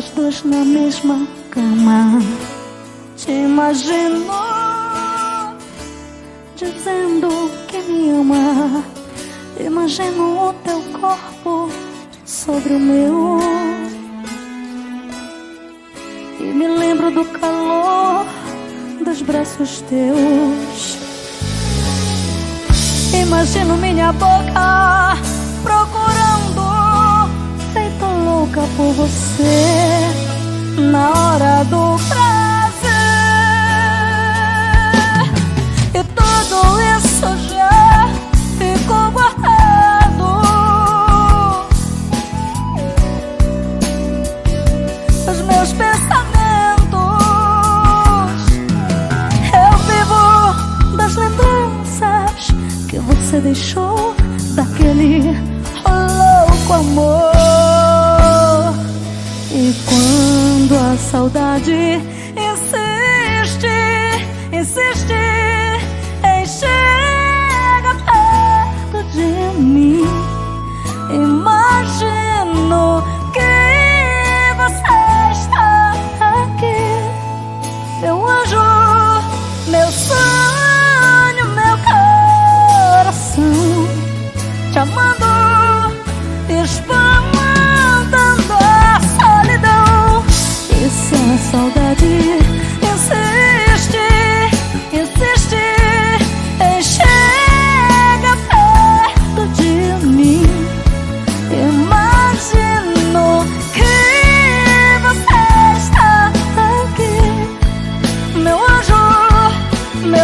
nós dois na mesma cama. Te imagino dizendo que me ama. Imagino o teu corpo sobre o meu. E me lembro do calor dos braços teus. Imagino minha boca louca por você, na hora do prazer. E tudo isso já ficou guardado. Os meus pensamentos, eu vivo das lembranças que você deixou daquele louco amor. Quando a saudade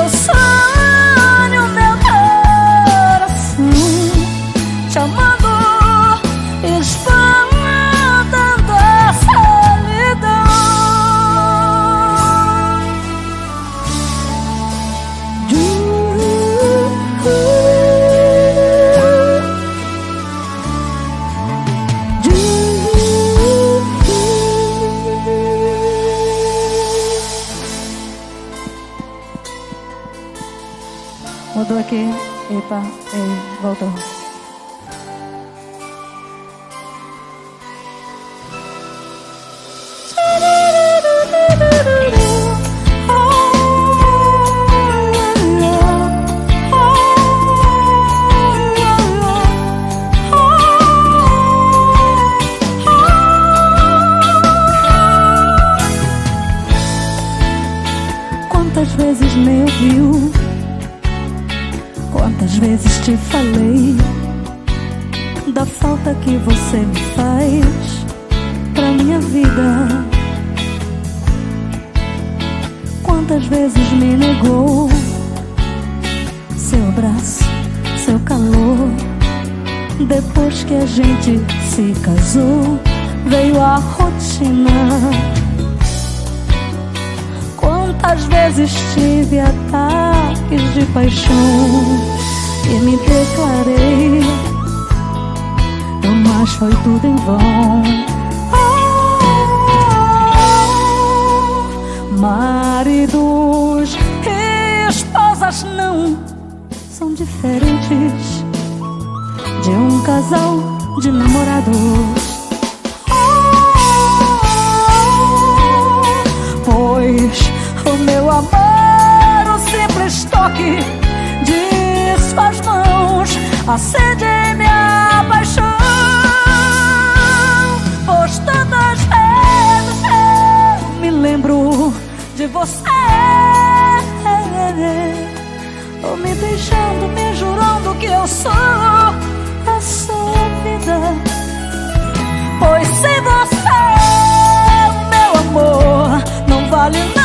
anjo, meu Quantas vezes tive ataques de paixão e me declarei, mas foi tudo em vão. Oh, maridos e esposas não são diferentes de um casal de namorados. Toque de suas mãos acende minha paixão. Pois tantas vezes eu me lembro de você. Me beijando, me jurando que eu sou a sua vida. Pois sem você, meu amor, não vale nada.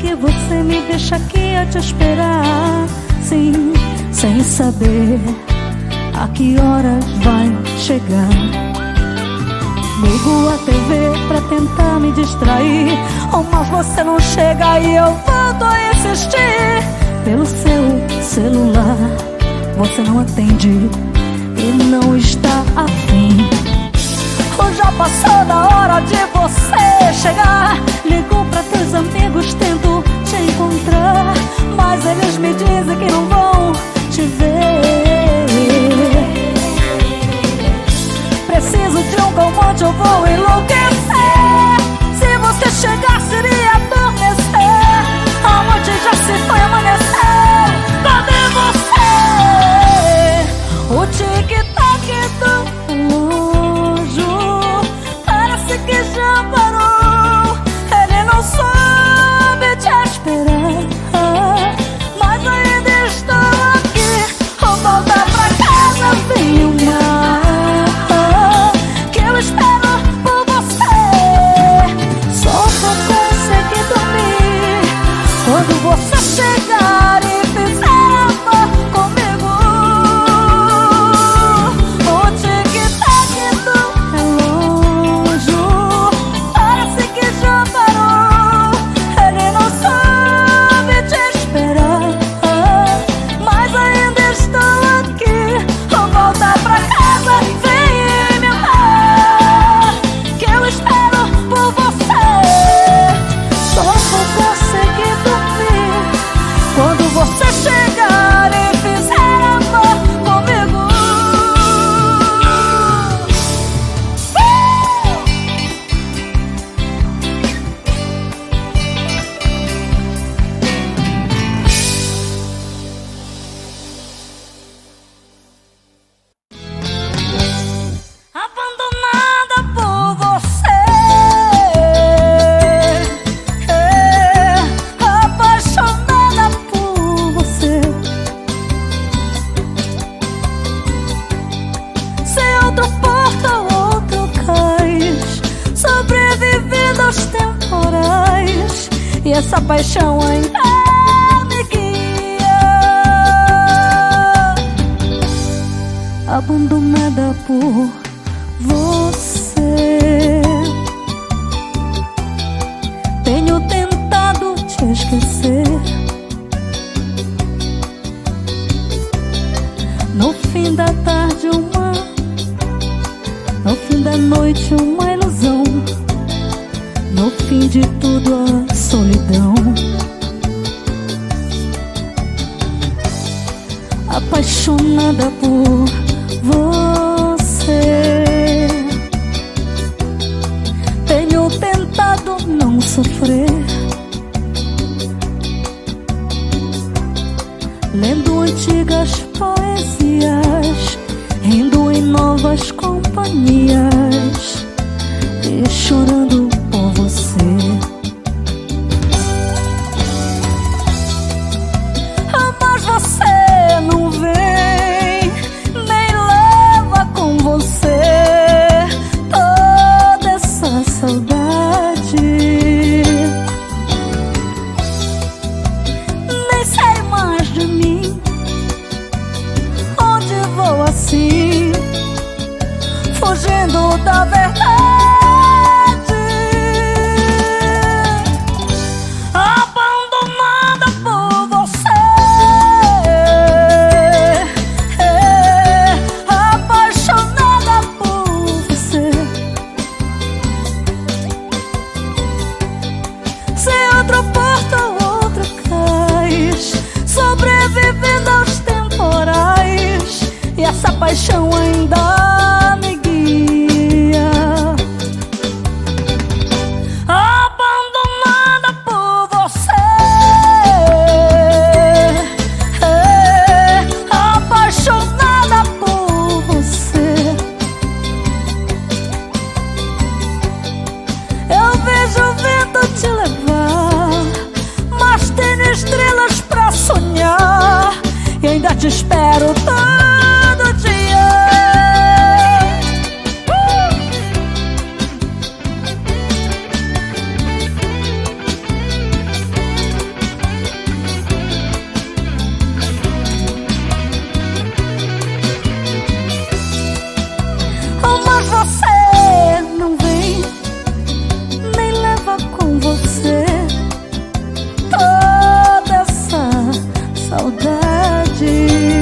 Que você me deixa aqui a te esperar. Sim, sem saber a que horas vai chegar. Ligo a TV pra tentar me distrair. Oh, mas você não chega e eu volto a insistir. Pelo seu celular, você não atende e não está afim. Oh, já passou da hora de você chegar. Ligo pra teus amigos, tento te encontrar. Mas eles me dizem que não vão te ver. Preciso de um calmante, eu vou enlouquecer. Se você chegar, seria essa paixão ainda me guia. Abandonada por você. Tenho tentado te esquecer. No fim da tarde, uma. No fim da noite, uma ilusão. No fim de tudo, a solidão. Apaixonada por você. Fugindo da verdade. saudade.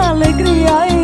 alegria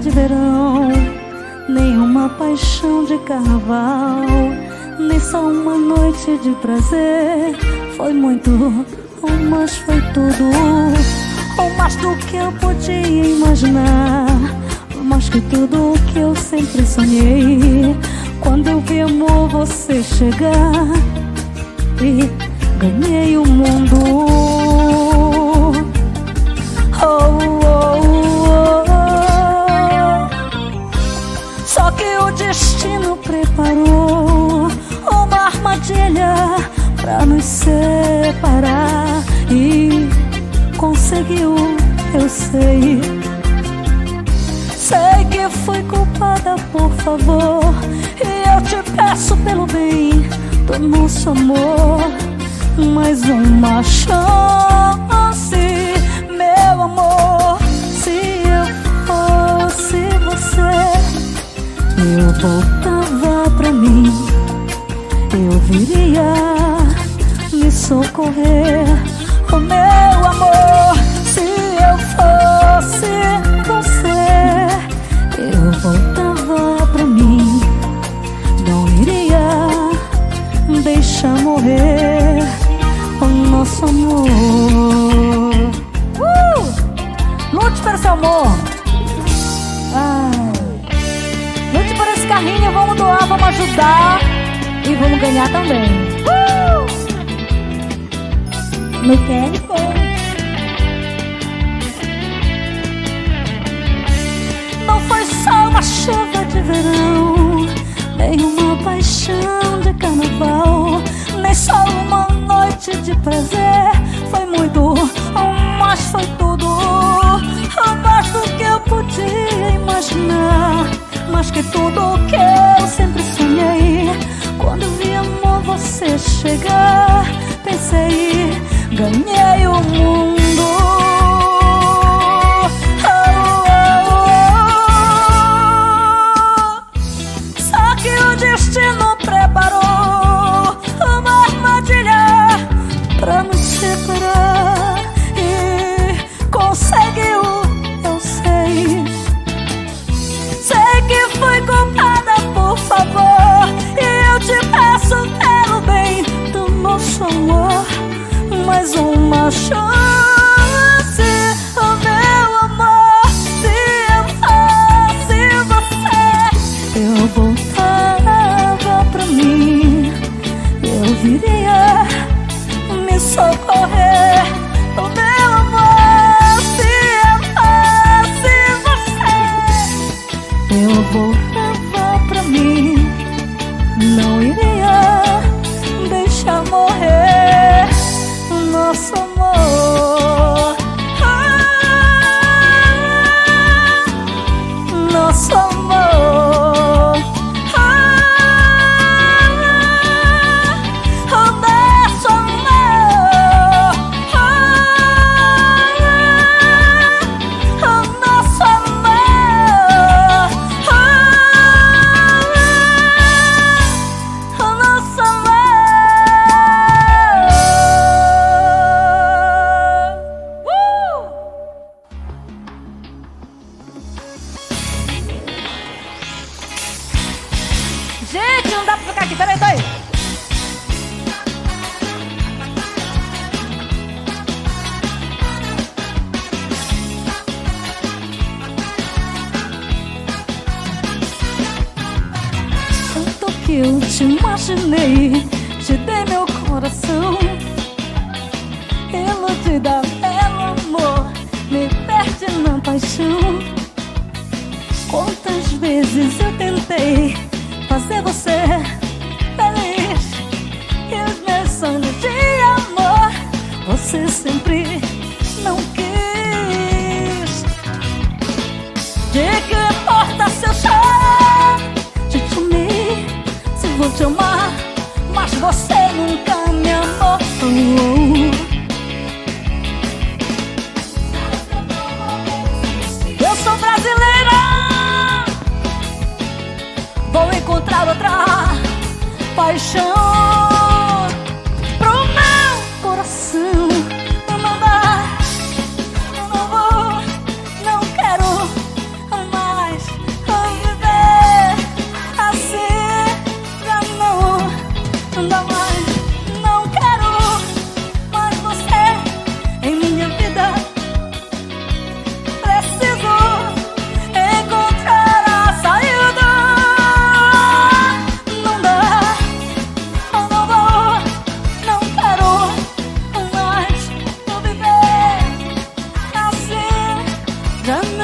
de verão, nem uma paixão de carnaval, nem só uma noite de prazer. Foi muito, ou mais foi tudo, ou mais do que eu podia imaginar. Mais que tudo que eu sempre sonhei. Quando eu vi amor você chegar, e ganhei o mundo. socorrer, o meu amor. Se eu fosse você, eu voltava pra mim. Não iria deixar morrer o nosso amor. Uh! Lute para seu amor. Ai. Lute para esse carrinho, vamos doar, vamos ajudar e vamos ganhar também no QR Code. Não foi só uma chuva de verão, nem uma paixão de carnaval. que eu te imaginei. Te dei meu coração. Iludida pelo amor, me perde na paixão. Quantas vezes eu tentei fazer você feliz? E os meus sonhos de amor, você sempre não quis. De que importa seu choro? vou te amar, mas você nunca me amou. Eu sou brasileira, vou encontrar outra paixão. Rang